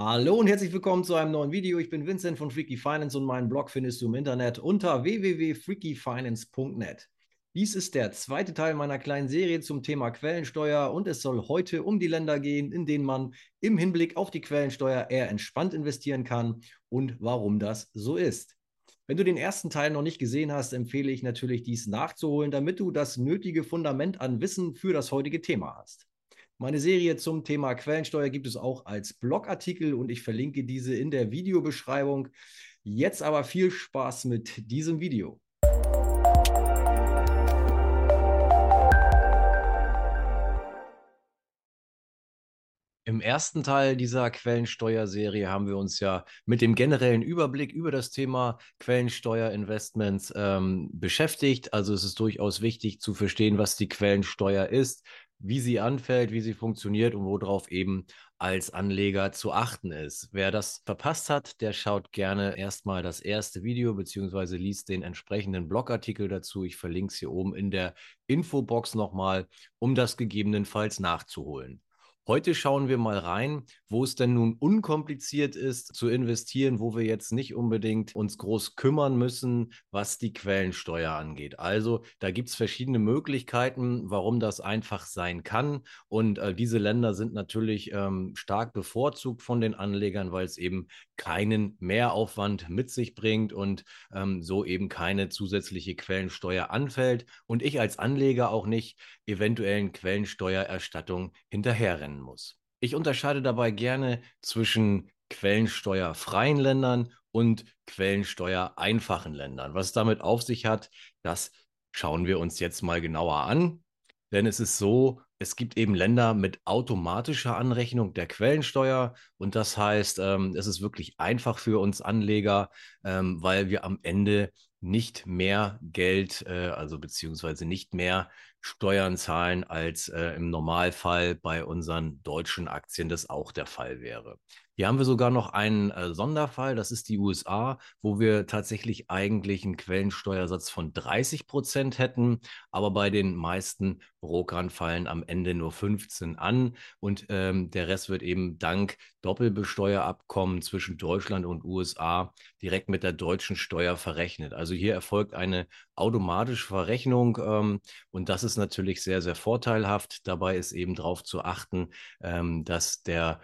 Hallo und herzlich willkommen zu einem neuen Video. Ich bin Vincent von Freaky Finance und meinen Blog findest du im Internet unter www.freakyfinance.net. Dies ist der zweite Teil meiner kleinen Serie zum Thema Quellensteuer und es soll heute um die Länder gehen, in denen man im Hinblick auf die Quellensteuer eher entspannt investieren kann und warum das so ist. Wenn du den ersten Teil noch nicht gesehen hast, empfehle ich natürlich, dies nachzuholen, damit du das nötige Fundament an Wissen für das heutige Thema hast. Meine Serie zum Thema Quellensteuer gibt es auch als Blogartikel und ich verlinke diese in der Videobeschreibung. Jetzt aber viel Spaß mit diesem Video. Im ersten Teil dieser Quellensteuerserie haben wir uns ja mit dem generellen Überblick über das Thema Quellensteuerinvestments ähm, beschäftigt. Also es ist durchaus wichtig zu verstehen, was die Quellensteuer ist, wie sie anfällt, wie sie funktioniert und worauf eben als Anleger zu achten ist. Wer das verpasst hat, der schaut gerne erstmal das erste Video beziehungsweise liest den entsprechenden Blogartikel dazu. Ich verlinke es hier oben in der Infobox nochmal, um das gegebenenfalls nachzuholen. Heute schauen wir mal rein, wo es denn nun unkompliziert ist zu investieren, wo wir jetzt nicht unbedingt uns groß kümmern müssen, was die Quellensteuer angeht. Also da gibt es verschiedene Möglichkeiten, warum das einfach sein kann. Und äh, diese Länder sind natürlich ähm, stark bevorzugt von den Anlegern, weil es eben keinen Mehraufwand mit sich bringt und ähm, so eben keine zusätzliche Quellensteuer anfällt. Und ich als Anleger auch nicht eventuellen Quellensteuererstattung hinterherrennen muss. Ich unterscheide dabei gerne zwischen quellensteuerfreien Ländern und quellensteuereinfachen Ländern. Was es damit auf sich hat, das schauen wir uns jetzt mal genauer an. Denn es ist so, es gibt eben Länder mit automatischer Anrechnung der Quellensteuer. Und das heißt, ähm, es ist wirklich einfach für uns Anleger, ähm, weil wir am Ende nicht mehr Geld, äh, also beziehungsweise nicht mehr Steuern zahlen, als äh, im Normalfall bei unseren deutschen Aktien das auch der Fall wäre. Hier haben wir sogar noch einen äh, Sonderfall, das ist die USA, wo wir tatsächlich eigentlich einen Quellensteuersatz von 30 Prozent hätten, aber bei den meisten Brokern fallen am Ende nur 15 an und ähm, der Rest wird eben dank Doppelbesteuerabkommen zwischen Deutschland und USA direkt mit der deutschen Steuer verrechnet. Also hier erfolgt eine automatische Verrechnung ähm, und das ist natürlich sehr, sehr vorteilhaft. Dabei ist eben darauf zu achten, ähm, dass der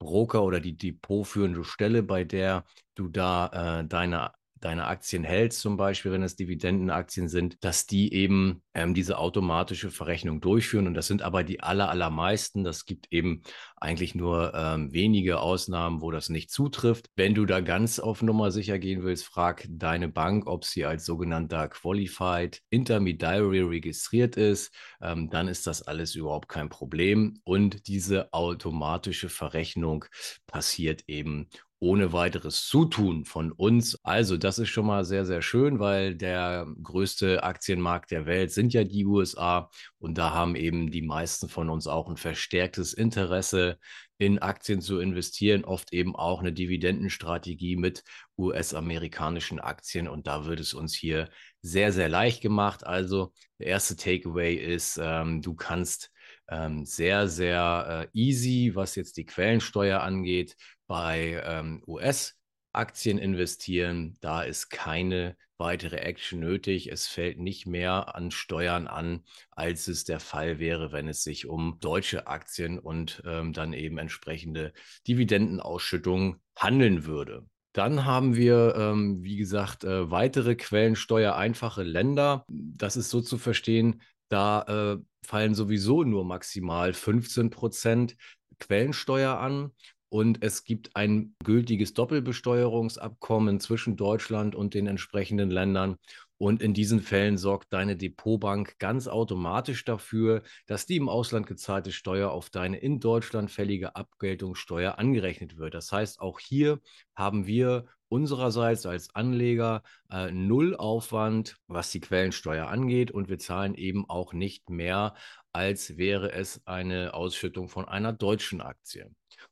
Broker oder die depotführende Stelle, bei der du da äh, deine deine Aktien hältst, zum Beispiel, wenn es Dividendenaktien sind, dass die eben ähm, diese automatische Verrechnung durchführen. Und das sind aber die aller, allermeisten. Das gibt eben eigentlich nur ähm, wenige Ausnahmen, wo das nicht zutrifft. Wenn du da ganz auf Nummer sicher gehen willst, frag deine Bank, ob sie als sogenannter Qualified Intermediary registriert ist. Ähm, dann ist das alles überhaupt kein Problem. Und diese automatische Verrechnung passiert eben ohne weiteres Zutun von uns. Also das ist schon mal sehr, sehr schön, weil der größte Aktienmarkt der Welt sind ja die USA und da haben eben die meisten von uns auch ein verstärktes Interesse in Aktien zu investieren, oft eben auch eine Dividendenstrategie mit US-amerikanischen Aktien und da wird es uns hier sehr, sehr leicht gemacht. Also der erste Takeaway ist, ähm, du kannst ähm, sehr, sehr äh, easy, was jetzt die Quellensteuer angeht, bei ähm, US-Aktien investieren. Da ist keine weitere Action nötig. Es fällt nicht mehr an Steuern an, als es der Fall wäre, wenn es sich um deutsche Aktien und ähm, dann eben entsprechende Dividendenausschüttungen handeln würde. Dann haben wir, ähm, wie gesagt, äh, weitere quellensteuereinfache Länder. Das ist so zu verstehen, da äh, fallen sowieso nur maximal 15 Prozent Quellensteuer an. Und es gibt ein gültiges Doppelbesteuerungsabkommen zwischen Deutschland und den entsprechenden Ländern. Und in diesen Fällen sorgt deine Depotbank ganz automatisch dafür, dass die im Ausland gezahlte Steuer auf deine in Deutschland fällige Abgeltungssteuer angerechnet wird. Das heißt, auch hier haben wir unsererseits als Anleger äh, null Aufwand, was die Quellensteuer angeht. Und wir zahlen eben auch nicht mehr, als wäre es eine Ausschüttung von einer deutschen Aktie.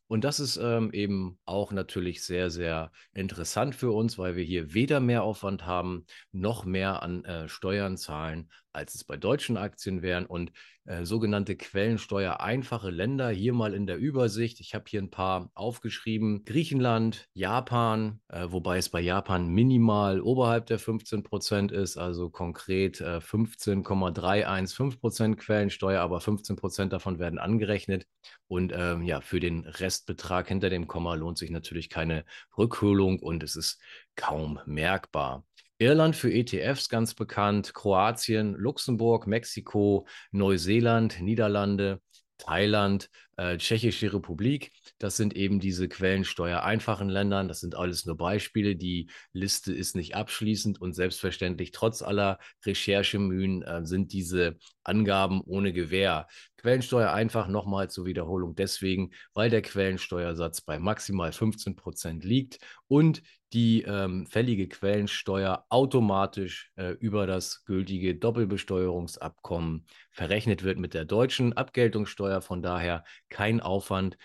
Und das ist ähm, eben auch natürlich sehr, sehr interessant für uns, weil wir hier weder mehr Aufwand haben, noch mehr an äh, Steuern zahlen, als es bei deutschen Aktien wären. Und äh, sogenannte quellensteuereinfache Länder, hier mal in der Übersicht. Ich habe hier ein paar aufgeschrieben. Griechenland, Japan, äh, wobei es bei Japan minimal oberhalb der 15 Prozent ist, also konkret äh, 15,315 Prozent Quellensteuer, aber 15 Prozent davon werden angerechnet. Und ähm, ja, für den Restbetrag hinter dem Komma lohnt sich natürlich keine Rückholung und es ist kaum merkbar. Irland für ETFs ganz bekannt, Kroatien, Luxemburg, Mexiko, Neuseeland, Niederlande, Thailand, äh, Tschechische Republik. Das sind eben diese quellensteuereinfachen Länder. Das sind alles nur Beispiele. Die Liste ist nicht abschließend und selbstverständlich trotz aller Recherchemühen äh, sind diese Angaben ohne Gewähr. Quellensteuer einfach nochmal zur Wiederholung deswegen, weil der Quellensteuersatz bei maximal 15 Prozent liegt und die ähm, fällige Quellensteuer automatisch äh, über das gültige Doppelbesteuerungsabkommen verrechnet wird mit der deutschen Abgeltungssteuer. Von daher kein Aufwand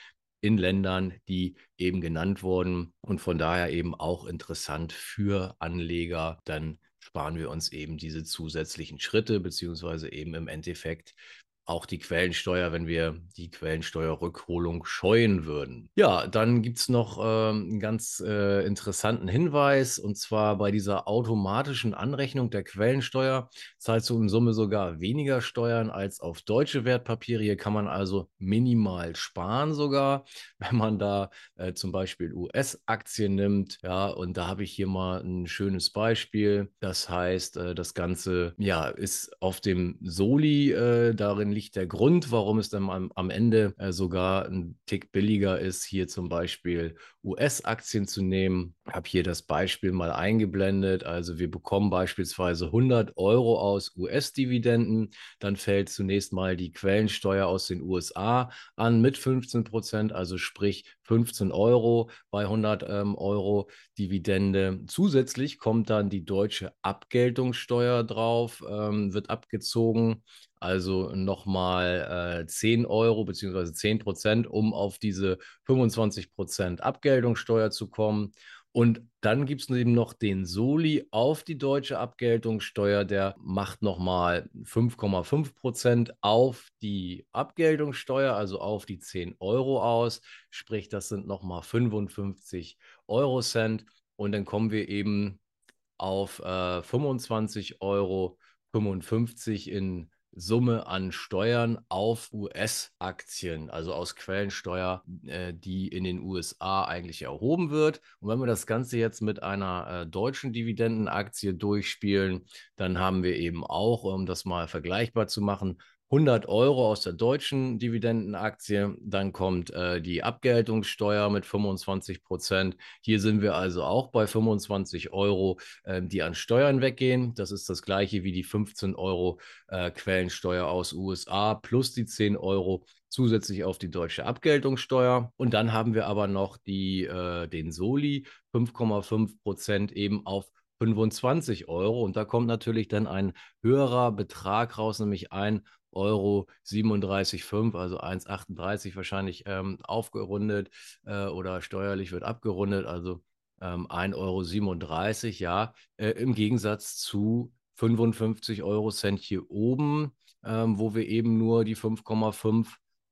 in Ländern, die eben genannt wurden und von daher eben auch interessant für Anleger. Dann sparen wir uns eben diese zusätzlichen Schritte, beziehungsweise eben im Endeffekt auch die Quellensteuer, wenn wir die Quellensteuerrückholung scheuen würden. Ja, dann gibt es noch äh, einen ganz äh, interessanten Hinweis, und zwar bei dieser automatischen Anrechnung der Quellensteuer zahlst du in Summe sogar weniger Steuern als auf deutsche Wertpapiere. Hier kann man also minimal sparen sogar, wenn man da äh, zum Beispiel US-Aktien nimmt. Ja, und da habe ich hier mal ein schönes Beispiel. Das heißt, äh, das Ganze ja, ist auf dem Soli äh, darin liegt der Grund, warum es dann am, am Ende äh, sogar ein Tick billiger ist, hier zum Beispiel US-Aktien zu nehmen. Ich habe hier das Beispiel mal eingeblendet. Also wir bekommen beispielsweise 100 Euro aus US-Dividenden. Dann fällt zunächst mal die Quellensteuer aus den USA an mit 15 Prozent, also sprich 15 Euro bei 100 ähm, Euro Dividende. Zusätzlich kommt dann die deutsche Abgeltungssteuer drauf, ähm, wird abgezogen also nochmal äh, 10 Euro bzw. 10 Prozent, um auf diese 25 Prozent Abgeltungssteuer zu kommen. Und dann gibt es eben noch den Soli auf die deutsche Abgeltungssteuer, der macht nochmal 5,5 Prozent auf die Abgeltungssteuer, also auf die 10 Euro aus. Sprich, das sind nochmal 55 Euro Cent. Und dann kommen wir eben auf äh, 25 Euro 55 in Summe an Steuern auf US-Aktien, also aus Quellensteuer, äh, die in den USA eigentlich erhoben wird. Und wenn wir das Ganze jetzt mit einer äh, deutschen Dividendenaktie durchspielen, dann haben wir eben auch, um das mal vergleichbar zu machen, 100 Euro aus der deutschen Dividendenaktie. Dann kommt äh, die Abgeltungssteuer mit 25 Prozent. Hier sind wir also auch bei 25 Euro, äh, die an Steuern weggehen. Das ist das gleiche wie die 15 Euro äh, Quellensteuer aus USA plus die 10 Euro zusätzlich auf die deutsche Abgeltungssteuer. Und dann haben wir aber noch die, äh, den Soli 5,5 Prozent eben auf 25 Euro. Und da kommt natürlich dann ein höherer Betrag raus, nämlich ein Euro 37,5, also 1,38 wahrscheinlich ähm, aufgerundet äh, oder steuerlich wird abgerundet, also ähm, 1,37 Euro, ja, äh, im Gegensatz zu 55 Euro Cent hier oben, ähm, wo wir eben nur die 5,5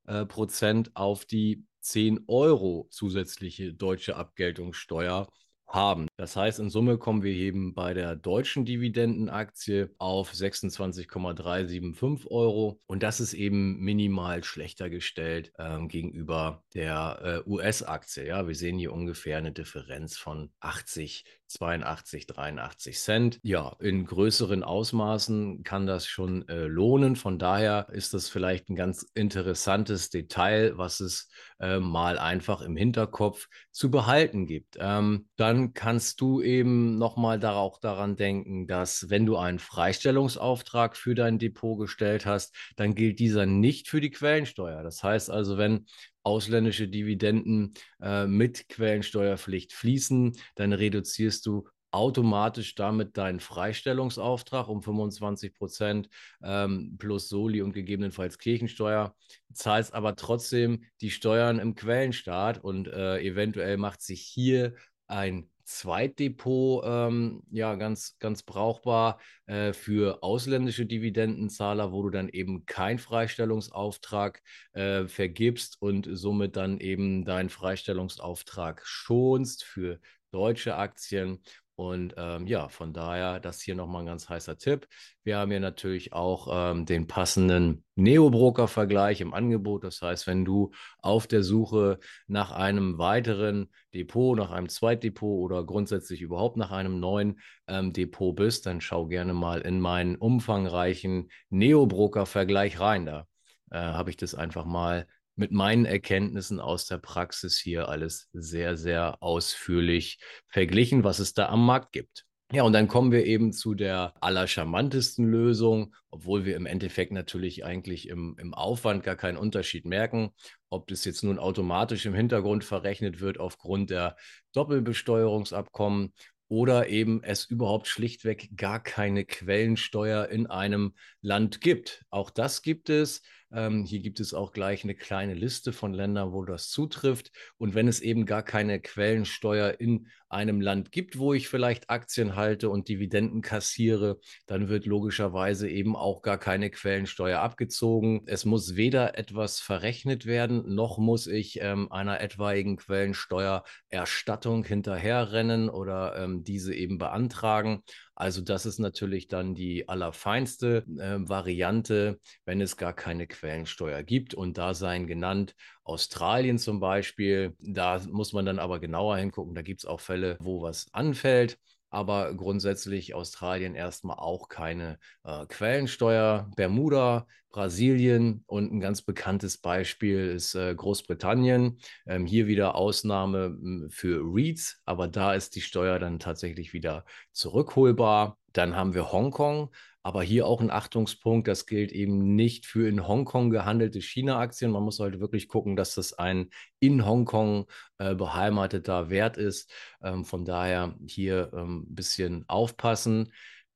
äh, Prozent auf die 10 Euro zusätzliche deutsche Abgeltungssteuer haben. Das heißt, in Summe kommen wir eben bei der deutschen Dividendenaktie auf 26,375 Euro. Und das ist eben minimal schlechter gestellt ähm, gegenüber der äh, US-Aktie. Ja, wir sehen hier ungefähr eine Differenz von 80 82, 83 Cent. Ja, in größeren Ausmaßen kann das schon äh, lohnen. Von daher ist das vielleicht ein ganz interessantes Detail, was es äh, mal einfach im Hinterkopf zu behalten gibt. Ähm, dann kannst du eben nochmal auch daran denken, dass wenn du einen Freistellungsauftrag für dein Depot gestellt hast, dann gilt dieser nicht für die Quellensteuer. Das heißt also, wenn ausländische Dividenden äh, mit Quellensteuerpflicht fließen, dann reduzierst du automatisch damit deinen Freistellungsauftrag um 25 Prozent ähm, plus Soli und gegebenenfalls Kirchensteuer, zahlst aber trotzdem die Steuern im Quellenstaat und äh, eventuell macht sich hier ein Zweitdepot ähm, ja ganz, ganz brauchbar äh, für ausländische Dividendenzahler, wo du dann eben keinen Freistellungsauftrag äh, vergibst und somit dann eben deinen Freistellungsauftrag schonst für deutsche Aktien. Und ähm, ja, von daher, das hier nochmal ein ganz heißer Tipp. Wir haben hier natürlich auch ähm, den passenden Neo-Broker-Vergleich im Angebot. Das heißt, wenn du auf der Suche nach einem weiteren Depot, nach einem Zweitdepot oder grundsätzlich überhaupt nach einem neuen ähm, Depot bist, dann schau gerne mal in meinen umfangreichen Neo-Broker-Vergleich rein. Da äh, habe ich das einfach mal mit meinen Erkenntnissen aus der Praxis hier alles sehr, sehr ausführlich verglichen, was es da am Markt gibt. Ja, und dann kommen wir eben zu der allercharmantesten Lösung, obwohl wir im Endeffekt natürlich eigentlich im, im Aufwand gar keinen Unterschied merken, ob das jetzt nun automatisch im Hintergrund verrechnet wird aufgrund der Doppelbesteuerungsabkommen oder eben es überhaupt schlichtweg gar keine Quellensteuer in einem Land gibt. Auch das gibt es. Ähm, hier gibt es auch gleich eine kleine Liste von Ländern, wo das zutrifft. Und wenn es eben gar keine Quellensteuer in einem Land gibt, wo ich vielleicht Aktien halte und Dividenden kassiere, dann wird logischerweise eben auch gar keine Quellensteuer abgezogen. Es muss weder etwas verrechnet werden, noch muss ich ähm, einer etwaigen Quellensteuererstattung hinterherrennen oder ähm, diese eben beantragen. Also das ist natürlich dann die allerfeinste äh, Variante, wenn es gar keine Quellensteuer gibt. Und da seien genannt Australien zum Beispiel. Da muss man dann aber genauer hingucken. Da gibt es auch Fälle, wo was anfällt aber grundsätzlich Australien erstmal auch keine äh, Quellensteuer. Bermuda, Brasilien und ein ganz bekanntes Beispiel ist äh, Großbritannien. Ähm, hier wieder Ausnahme hm, für REITs, aber da ist die Steuer dann tatsächlich wieder zurückholbar. Dann haben wir Hongkong, aber hier auch ein Achtungspunkt, das gilt eben nicht für in Hongkong gehandelte China-Aktien. Man muss halt wirklich gucken, dass das ein in Hongkong äh, beheimateter Wert ist. Ähm, von daher hier ein ähm, bisschen aufpassen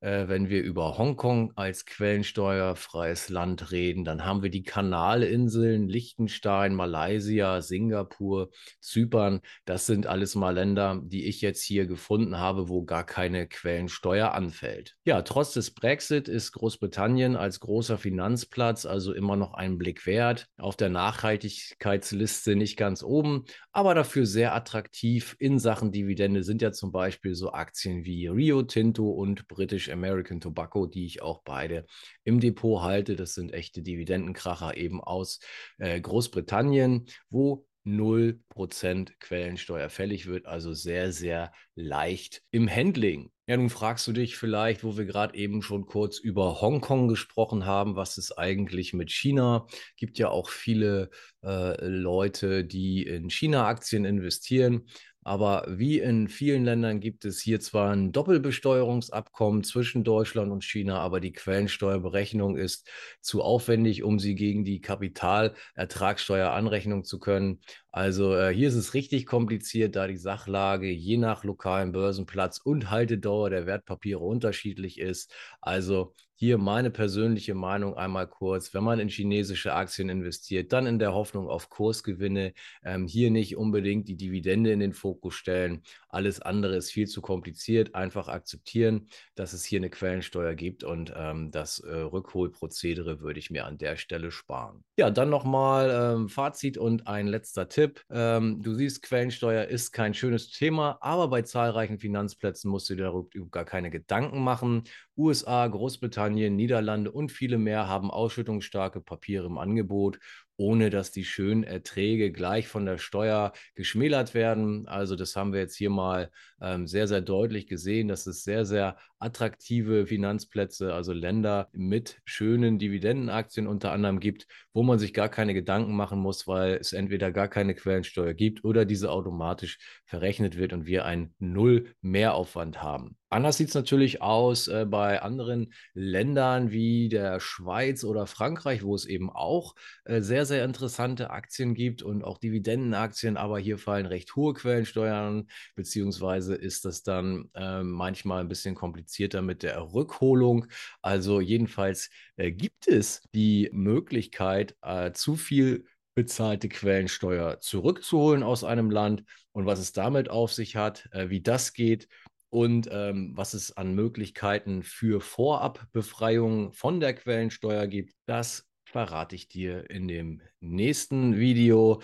äh, wenn wir über Hongkong als quellensteuerfreies Land reden, dann haben wir die Kanalinseln, Liechtenstein, Malaysia, Singapur, Zypern. Das sind alles mal Länder, die ich jetzt hier gefunden habe, wo gar keine Quellensteuer anfällt. Ja, trotz des Brexit ist Großbritannien als großer Finanzplatz also immer noch einen Blick wert. Auf der Nachhaltigkeitsliste nicht ganz oben, aber dafür sehr attraktiv in Sachen Dividende sind ja zum Beispiel so Aktien wie Rio Tinto und British American Tobacco, die ich auch beide im Depot halte. Das sind echte Dividendenkracher eben aus äh, Großbritannien, wo 0% Quellensteuer fällig wird, also sehr, sehr leicht im Handling. Ja, nun fragst du dich vielleicht, wo wir gerade eben schon kurz über Hongkong gesprochen haben, was ist eigentlich mit China? Gibt ja auch viele äh, Leute, die in China-Aktien investieren. Aber wie in vielen Ländern gibt es hier zwar ein Doppelbesteuerungsabkommen zwischen Deutschland und China, aber die Quellensteuerberechnung ist zu aufwendig, um sie gegen die Kapitalertragssteuer anrechnen zu können. Also äh, hier ist es richtig kompliziert, da die Sachlage je nach lokalen Börsenplatz und Haltedauer der Wertpapiere unterschiedlich ist. Also hier meine persönliche Meinung einmal kurz. Wenn man in chinesische Aktien investiert, dann in der Hoffnung auf Kursgewinne. Ähm, hier nicht unbedingt die Dividende in den Fokus stellen. Alles andere ist viel zu kompliziert. Einfach akzeptieren, dass es hier eine Quellensteuer gibt und ähm, das äh, Rückholprozedere würde ich mir an der Stelle sparen. Ja, dann nochmal ähm, Fazit und ein letzter Tipp. Ähm, du siehst, Quellensteuer ist kein schönes Thema, aber bei zahlreichen Finanzplätzen musst du dir darüber gar keine Gedanken machen. USA, Großbritannien, Niederlande und viele mehr haben ausschüttungsstarke Papiere im Angebot ohne dass die schönen Erträge gleich von der Steuer geschmälert werden. Also das haben wir jetzt hier mal ähm, sehr, sehr deutlich gesehen, dass es sehr, sehr attraktive Finanzplätze, also Länder mit schönen Dividendenaktien unter anderem gibt, wo man sich gar keine Gedanken machen muss, weil es entweder gar keine Quellensteuer gibt oder diese automatisch verrechnet wird und wir einen Null-Mehraufwand haben. Anders sieht es natürlich aus äh, bei anderen Ländern wie der Schweiz oder Frankreich, wo es eben auch äh, sehr, sehr interessante Aktien gibt und auch Dividendenaktien, aber hier fallen recht hohe Quellensteuern, beziehungsweise ist das dann äh, manchmal ein bisschen komplizierter mit der Rückholung. Also jedenfalls äh, gibt es die Möglichkeit, äh, zu viel bezahlte Quellensteuer zurückzuholen aus einem Land und was es damit auf sich hat, äh, wie das geht und ähm, was es an Möglichkeiten für Vorabbefreiung von der Quellensteuer gibt, das verrate ich dir in dem nächsten Video.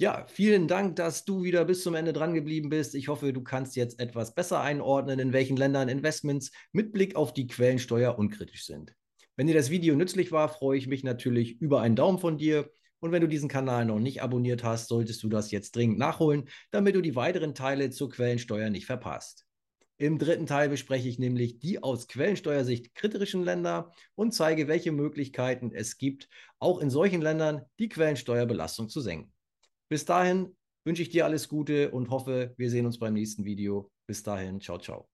Ja, vielen Dank, dass du wieder bis zum Ende dran geblieben bist. Ich hoffe, du kannst jetzt etwas besser einordnen, in welchen Ländern Investments mit Blick auf die Quellensteuer unkritisch sind. Wenn dir das Video nützlich war, freue ich mich natürlich über einen Daumen von dir. Und wenn du diesen Kanal noch nicht abonniert hast, solltest du das jetzt dringend nachholen, damit du die weiteren Teile zur Quellensteuer nicht verpasst. Im dritten Teil bespreche ich nämlich die aus Quellensteuersicht kritischen Länder und zeige, welche Möglichkeiten es gibt, auch in solchen Ländern die Quellensteuerbelastung zu senken. Bis dahin wünsche ich dir alles Gute und hoffe, wir sehen uns beim nächsten Video. Bis dahin, ciao, ciao.